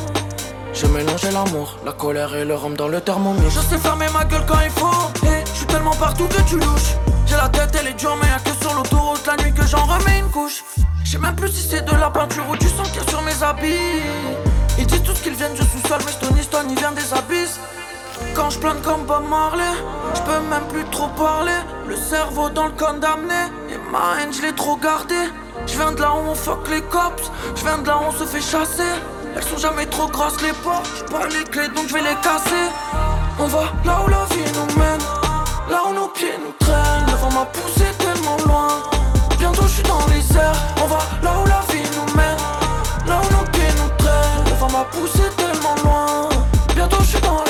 J'ai mélangé l'amour, la colère et le rhum dans le thermomètre. Je sais fermer ma gueule quand il faut. Et je suis tellement partout que tu louches. J'ai la tête, elle est dure, mais y'a que sur l'autoroute la nuit que j'en remets une couche. Je sais même plus si c'est de la peinture ou du sang qu'il y a sur mes habits. Ils disent tous qu'ils viennent du sous-sol, mais Stony Stone, il vient des abysses. Quand je plane comme Bob Marley, je peux même plus trop parler. Le cerveau dans le condamné, et ma haine, je l'ai trop gardé. Je viens de là où on fuck les cops, je viens de là où on se fait chasser. Elles sont jamais trop grosses les portes, j'ai pas les clés donc je vais les casser. On va là où la vie nous mène, là où nos pieds nous Devant ma poussée tellement loin, bientôt je suis dans les airs. On va là où la vie nous mène, là où nos pieds nous traînent. Devant ma poussée tellement loin, bientôt je suis dans les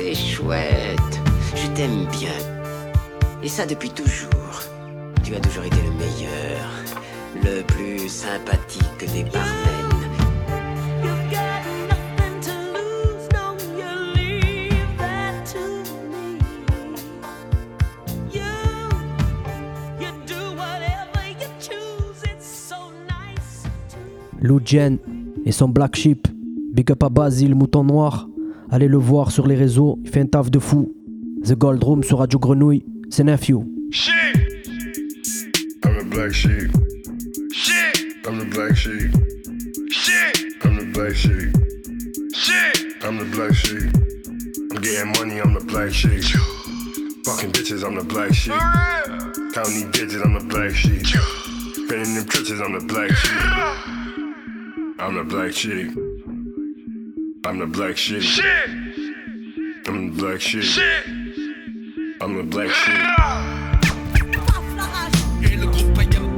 c'est chouette. Je t'aime bien. Et ça depuis toujours. Tu as toujours été le meilleur, le plus sympathique des barmen. Lou Jen et son Black Sheep. Big up à Basile, mouton noir. Allez le voir sur les réseaux, il fait un taf de fou. The Gold Room sur Radio Grenouille, c'est Nephew. Shit! I'm the black sheep. Shit! I'm the black sheep. Shit! I'm the black sheep. Shit! I'm the black sheep. I'm getting money, I'm the black sheep. Fucking bitches, I'm the black sheep. Counting these digits, I'm the black sheep. Been in them trenches, I'm the black sheep. I'm the black sheep. I'm the black sheep. Shit. I'm the black sheep. Shit. I'm the black sheep. Et le groupe payant.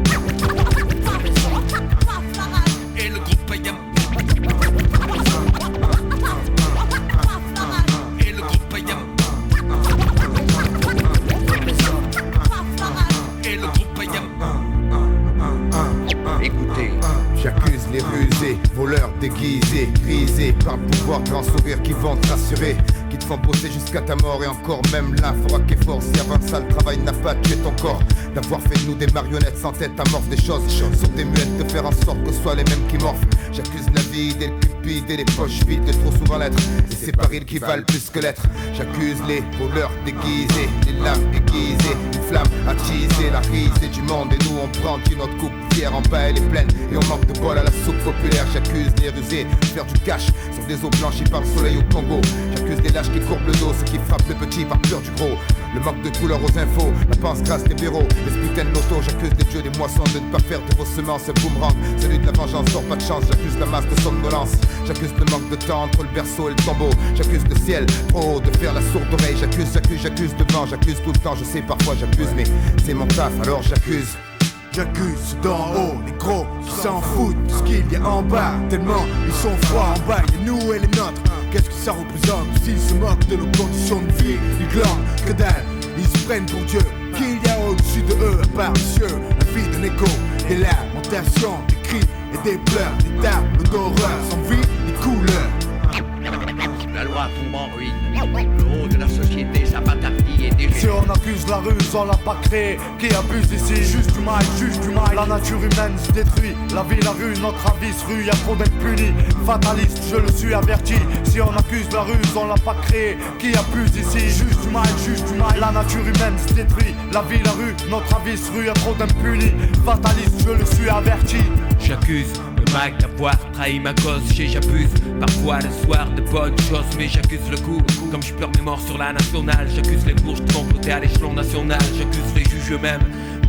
Et le groupe payant. Et le groupe payant. Et le groupe payant. Écoutez, j'accuse les rusés, voleurs déguisés, grisés par le pouvoir grand sourire qui vont te rassurer, qui te font bosser jusqu'à ta mort. Et encore même là, faudra qu'effort si avant ça le travail n'a pas tué ton corps, d'avoir fait de nous des marionnettes sans tête amorphe des choses, sur des muettes, de faire en sorte que ce soit les mêmes qui morphent. J'accuse la vie des cupides et les poches vides de trop souvent l'être, et c'est par ils qui valent plus que l'être. J'accuse les voleurs déguisés, les lames aiguisées, la risée du monde et nous on prend une autre coupe fière en bas elle est pleine et on manque de bol à la soupe populaire. J'accuse les rusés de faire du cash sur des eaux blanchies par le soleil au Congo. J'accuse des lâches qui courbent le dos, ceux qui frappent le petit par peur du gros. Le manque de couleur aux infos, la pince grasse des bureaux, les putains de. J'accuse les dieux des moissons de ne pas faire de vos semences un boomerang. Celui de la vengeance sort pas de chance. J'accuse la masse de somnolence. J'accuse le manque de temps entre le berceau et le tombeau. J'accuse le ciel trop de faire la sourde oreille. J'accuse, j'accuse, j'accuse devant, j'accuse tout le temps. Je sais parfois j'abuse, mais c'est mon taf alors j'accuse. J'accuse d'en haut les gros qui s'en foutent de ce qu'il y a en bas. Tellement ils sont froids en bas, et nous et les nôtres. Qu'est-ce que ça représente S'ils se moquent de nos conditions de vie? Ils glandent, que dalle, ils se prennent pour Dieu. Qu'il y a au-dessus de eux à part les cieux Un vide, un écho, des lamentations, des cris et des pleurs Des tables d'horreur. Sans vie ni couleur La loi tombe en ruine. Le haut de la société, sa batapie est Si on accuse la ruse, on l'a pas créé. Qui abuse ici, juste du mal, juste du mal. La nature humaine se détruit, la vie, la rue, notre avis rue Y'a trop d'être puni, fataliste, je le suis averti. Si on accuse la ruse, on l'a pas créé. Qui abuse ici, juste du mal, juste du mal. La nature humaine se détruit, la vie, la rue, notre avis rue Y'a trop d'impunis, fataliste, je le suis averti. J'accuse d'avoir trahi ma cause, j'ai j'abuse Parfois le soir de bonnes choses, mais j'accuse le coup. Comme je pleure mes morts sur la nationale J'accuse les bourges de comploter à l'échelon national. J'accuse les juges eux-mêmes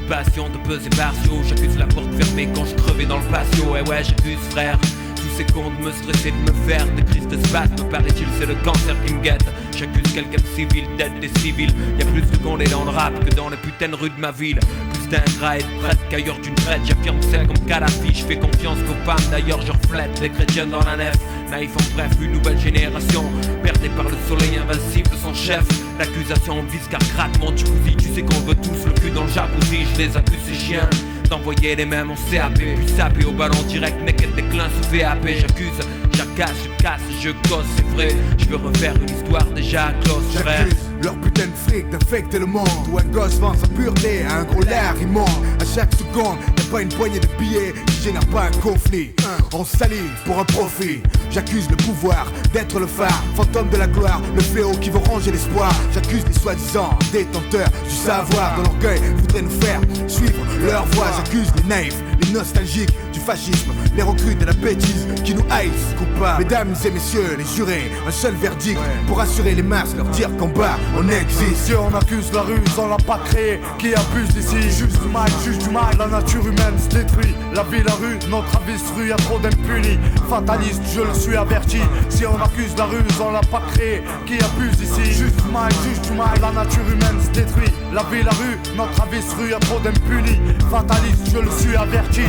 Passion de peser partiaux J'accuse la porte fermée quand je crevais dans le patio. Et ouais j'accuse frère tous ces cons de me stresser, de me faire des crises de spasme Me paraît-il c'est le cancer qui me guette J'accuse quelqu'un de civil d'être des civils. Y'a plus de condés dans le rap que dans les putains de rues de ma ville. Plus d'ingrats et de prêtres qu'ailleurs d'une traite. J'affirme c'est comme Kadhafi, je fais confiance qu'aux femmes. D'ailleurs je reflète les chrétiens dans la nef. Naïf en bref, une nouvelle génération. Perdée par le soleil invincible de son chef. L'accusation vise car gratte mon jacuzzi. Tu sais qu'on veut tous le cul dans le jacuzzi. Je les accuse ces chiens d'envoyer les mêmes en CAP Puis saper au ballon direct, naked déclin sous VAP J'accuse, j'acasse, je casse, je gosse, c'est vrai. Je veux refaire une histoire déjà close, frère. leur putain de fric d'infecter le monde. Où un gosse vend sa pureté à un gros lard immonde À chaque seconde, pas une poignée de billets qui génère pas un conflit. On s'aligne pour un profit. J'accuse le pouvoir d'être le phare. Fantôme de la gloire, le fléau qui veut ranger l'espoir. J'accuse les soi-disant détenteurs du savoir De l'orgueil voudraient nous faire suivre leur voie. J'accuse les naïfs, les nostalgiques du fascisme Les recrues de la bêtise qui nous haïssent. Coupables Mesdames et messieurs, les jurés, un seul verdict Pour assurer les masses, leur dire qu'en bas on existe. Si on accuse la ruse, on l'a pas créé. Qui abuse d'ici, juste du mal, juste du mal La nature humaine se détruit, la vie, la rue, notre avis rue Y'a trop d'impunis, fataliste, je le suis averti. Si on accuse la ruse, on l'a pas créé. Qui abuse ici, juste mal, juste du mal La nature humaine se détruit, la vie, la rue, notre avis rue Y'a trop d'impunis, fataliste, je le suis averti.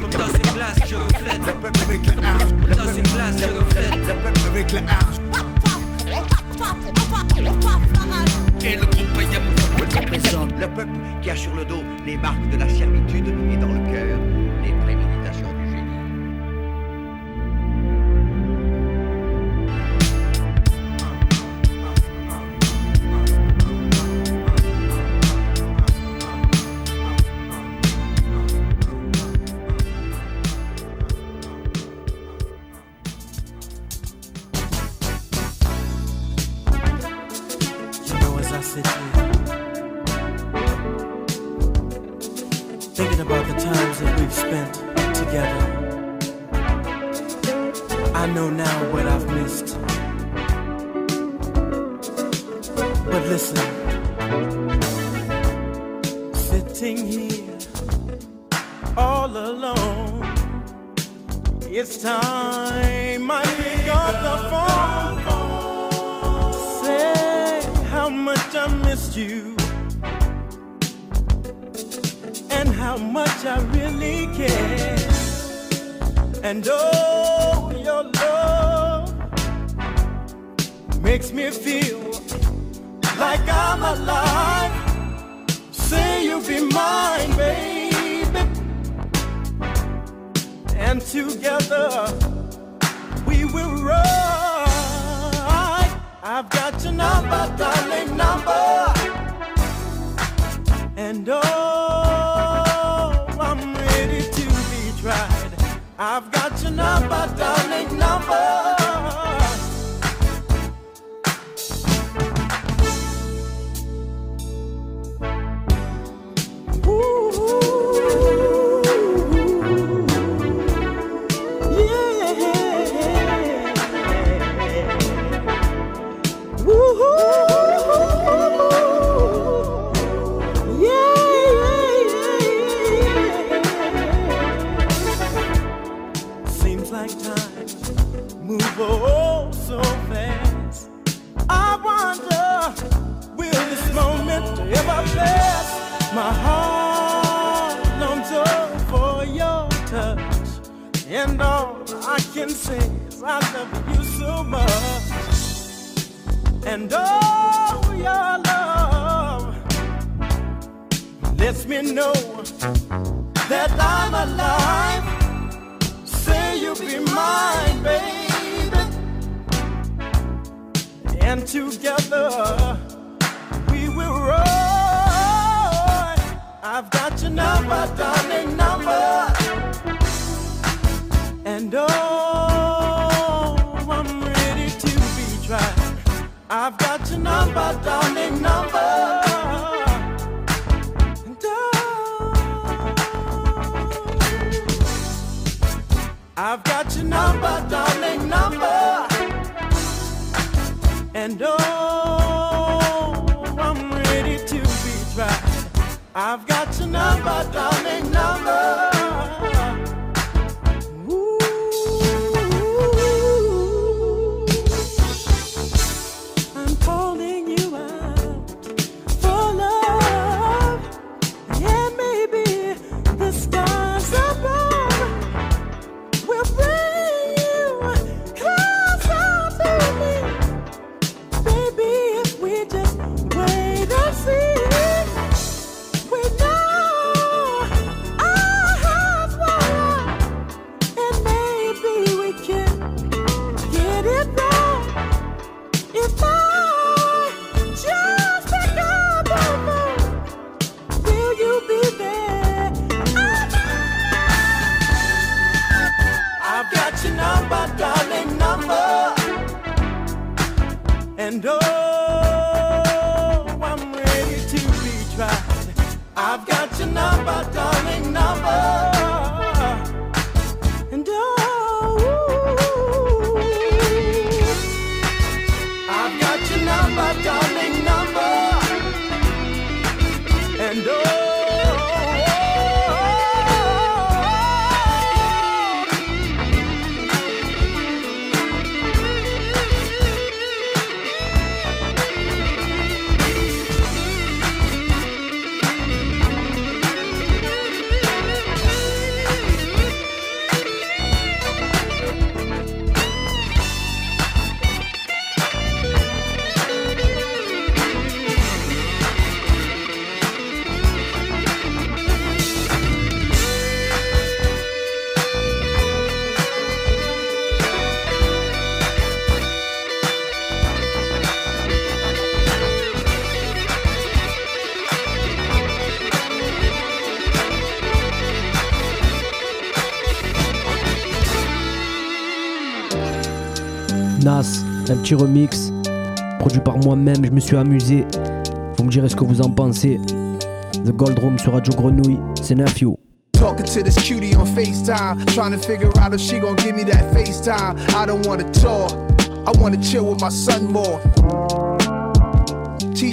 Comme dans une glace, je reflète. Avec la hache Dans une glace, je reflète. Avec la le peuple qui a sur le dos les marques de la servitude et dans le cœur. Thinking about the times that we've spent together, I know now what I've missed. But listen, sitting here all alone, it's time I pick up the phone. Say how much I missed you much I really care. And oh, your love makes me feel like I'm alive. Say you'll be mine, baby. And together we will ride. I've got your number, darling, number. And oh, your number, darling, number. Can say is I love you so much. And oh, your love lets me know that I'm alive. Say you'll be mine, baby. And together we will roll. I've got your number, darling, number. And oh, I've got your number, darling, number. I've got your number, darling, number. And oh, I'm ready to be tried. I've got your number, darling, number. Your number, darling, petit remix, produit par moi-même, je me suis amusé. Vous me direz ce que vous en pensez. The Gold Room sur Radio Grenouille, c'est Nephew. Talking to this cutie on FaceTime, trying to figure out if she gon' give me that FaceTime. I don't wanna talk, I wanna chill with my son more.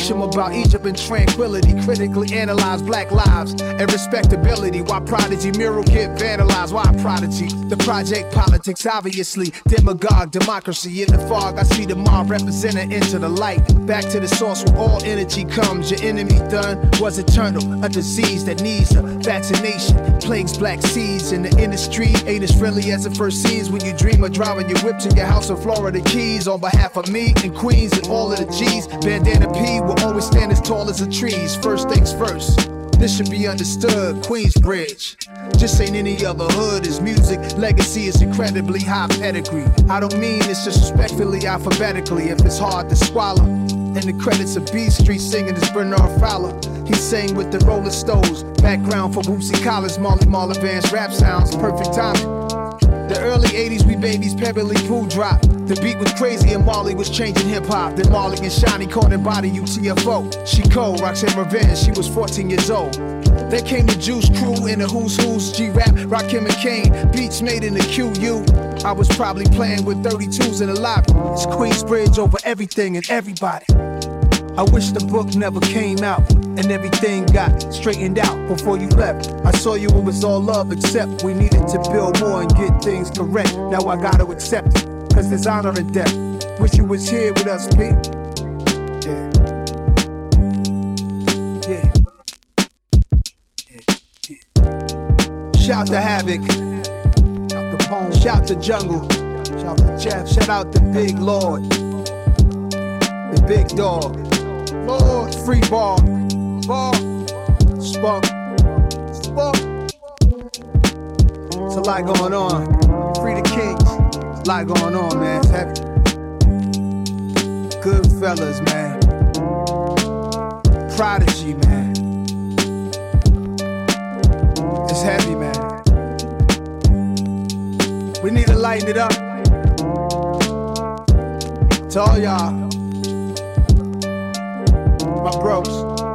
Teach him about Egypt and tranquility. Critically analyze black lives and respectability. Why Prodigy mural get vandalized? Why Prodigy? The project politics, obviously. Demagogue, democracy. In the fog, I see the mob represented into the light. Back to the source where all energy comes. Your enemy done was eternal. A disease that needs a vaccination. Plagues black seeds in the industry. Ain't as friendly as it first seems when you dream of driving your whip to your house in Florida Keys. On behalf of me and Queens and all of the G's. Bandana P will always stand as tall as the trees. First things first. This should be understood, Queensbridge. Just ain't any other hood. His music legacy is incredibly high pedigree. I don't mean this disrespectfully, alphabetically, if it's hard to swallow. And the credits of B Street singing is Bernard Fowler. He sang with the Rolling Stones. Background for Bootsy Collins, Marley Marl advanced rap sounds. Perfect timing. The early 80s, we babies, Pebblee Poo drop. The beat was crazy and Marley was changing hip hop. Then Marley and Shiny caught and body UTFO. She cold, Roxanne Revenge, she was 14 years old. Then came the Juice Crew in the Who's Who's, G-Rap, Rakim and Kane, beats made in the QU. I was probably playing with 32s in the lobby. It's Queensbridge over everything and everybody. I wish the book never came out and everything got straightened out before you left. I saw you, it was all love, except we needed to build more and get things correct. Now I gotta accept it, cause there's honor in death. Wish you was here with us, Pete. Shout to Havoc. Shout to. Shout to Jungle. Shout to Jeff. Shout out to Big Lord. The Big Dog. Lord, free ball. Ball. Spunk. Spunk. It's a lot going on. Free the Kings. A lot going on, man. It's heavy. Good fellas, man. Prodigy, man. It's heavy, man. We need to lighten it up. To all y'all, my bros.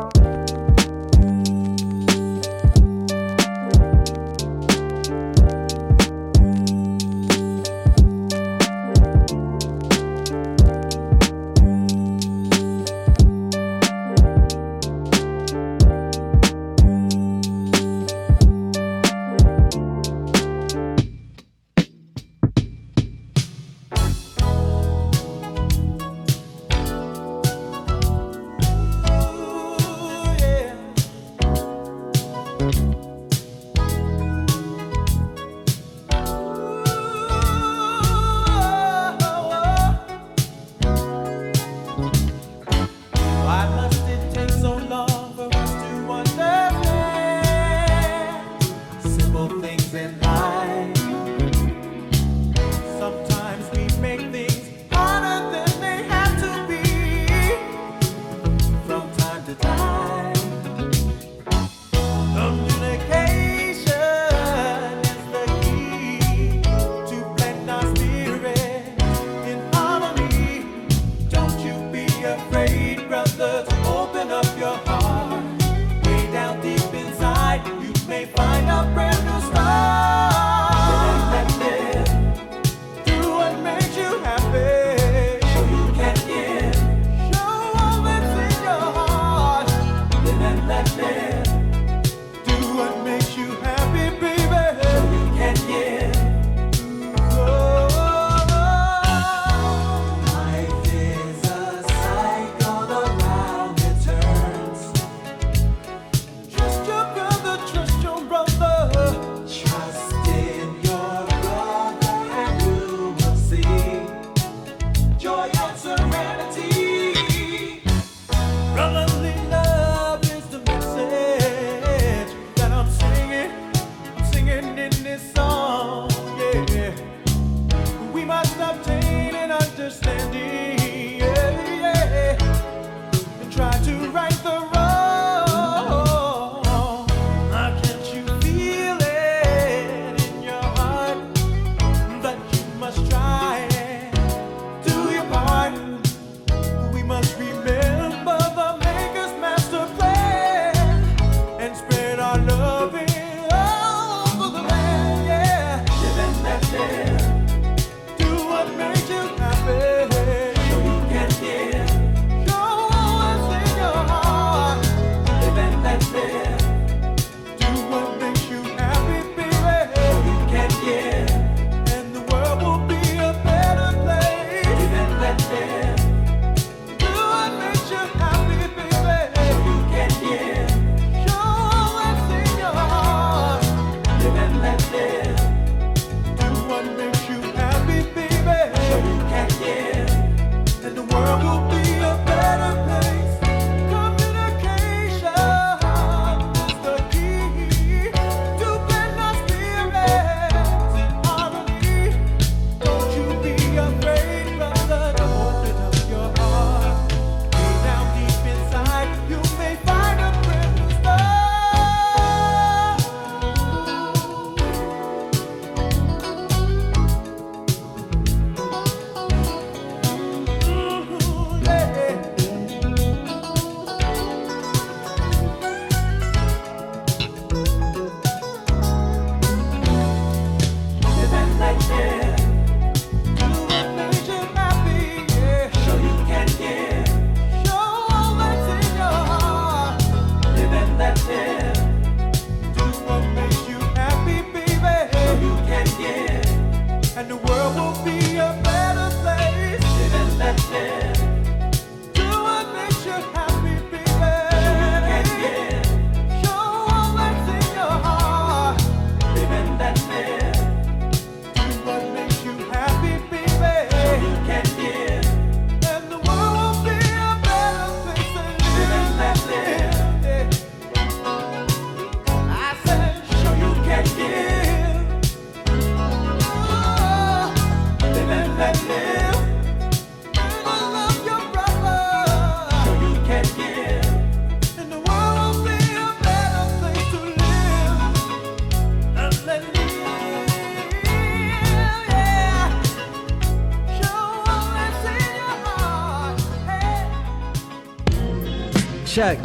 Check.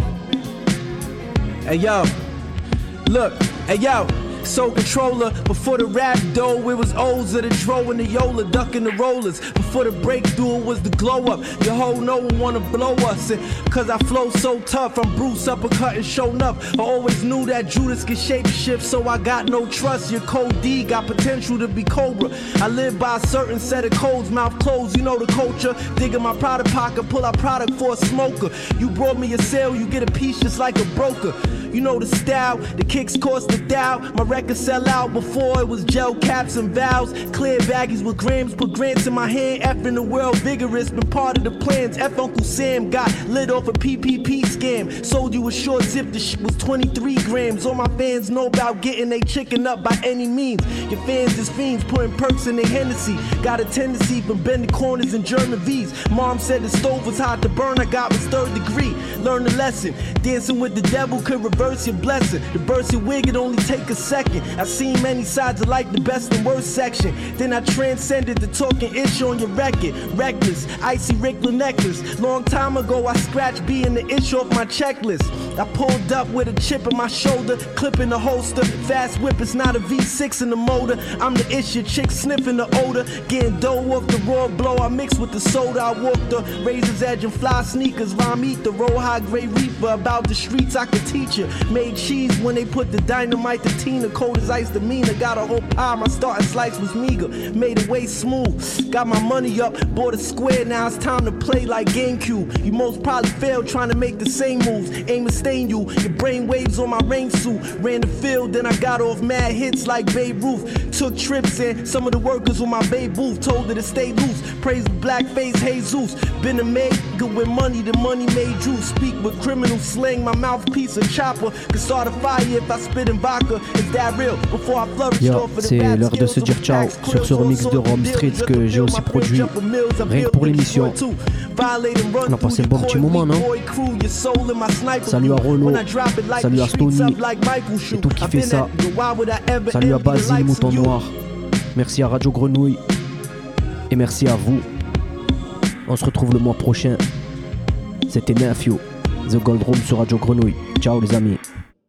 Hey yo, look, hey yo. Soul controller, before the rap dough, it was O's of the dro and the Yola, ducking the rollers. Before the breakthrough, it was the glow up. Your whole no one wanna blow us. And cause I flow so tough, I'm Bruce uppercut and shown up. I always knew that Judas could shape shift, so I got no trust. Your code D got potential to be Cobra. I live by a certain set of codes, mouth closed, you know the culture. Digging my product pocket, pull out product for a smoker. You brought me a sale, you get a piece just like a broker. You know the style, the kicks cost the doubt. My records sell out before it was gel caps and vows. Clear baggies with grams, put grants in my hand. F in the world vigorous, been part of the plans. F Uncle Sam got lit off a PPP scam. Sold you a short zip, the shit was 23 grams. All my fans know about getting they chicken up by any means. Your fans is fiends, putting perks in their Hennessy. Got a tendency for bending corners in German V's. Mom said the stove was hot, to burn I got was third degree. Learn the lesson. Dancing with the devil could reverse your blessing. To burst your wig, it only take a second. I seen many sides of like the best and worst section. Then I transcended the talking issue on your record. Reckless, icy Rickler necklace. Long time ago, I scratched being the issue off my checklist. I pulled up with a chip in my shoulder, clipping the holster. Fast whip, it's not a V6 in the motor. I'm the issue, chick sniffing the odor. Getting dough off the raw blow. I mix with the soda. I walk the razor's edge and fly sneakers. Rhyme eat the roll high grade reaper. About the streets, I could teach you. Made cheese when they put the dynamite, the Tina, cold as ice demeanor. Got a whole pie, my starting slice was meager. Made it way smooth. Got my money up, bought a square. Now it's time to play like GameCube. You most probably failed trying to make the same moves. Aim to stain you. Your brain waves on my rain suit. Ran the field, then I got off mad hits like Babe Ruth. Took trips and some of the workers on my Babe Booth told her to stay loose. Praise blackface Jesus. Been a good with money, the money made you. Speak with criminal slang, my mouthpiece a chopper. Could start a fire if I spit in vodka. Is that real? Before I flourish Yo, off of the c'est l'heure de se dire ciao sur ce remix de Rome Streets que j'ai aussi produit rien que pour l'émission. On a passé un bon petit moment, non? Salut à Renault, salut à Stony et tout qui fait ça. Salut à Basile Mouton Noir. Merci à Radio Grenouille et merci à vous. On se retrouve le mois prochain. C'était Nafio, The Gold Room sur Radio Grenouille. Ciao les amis.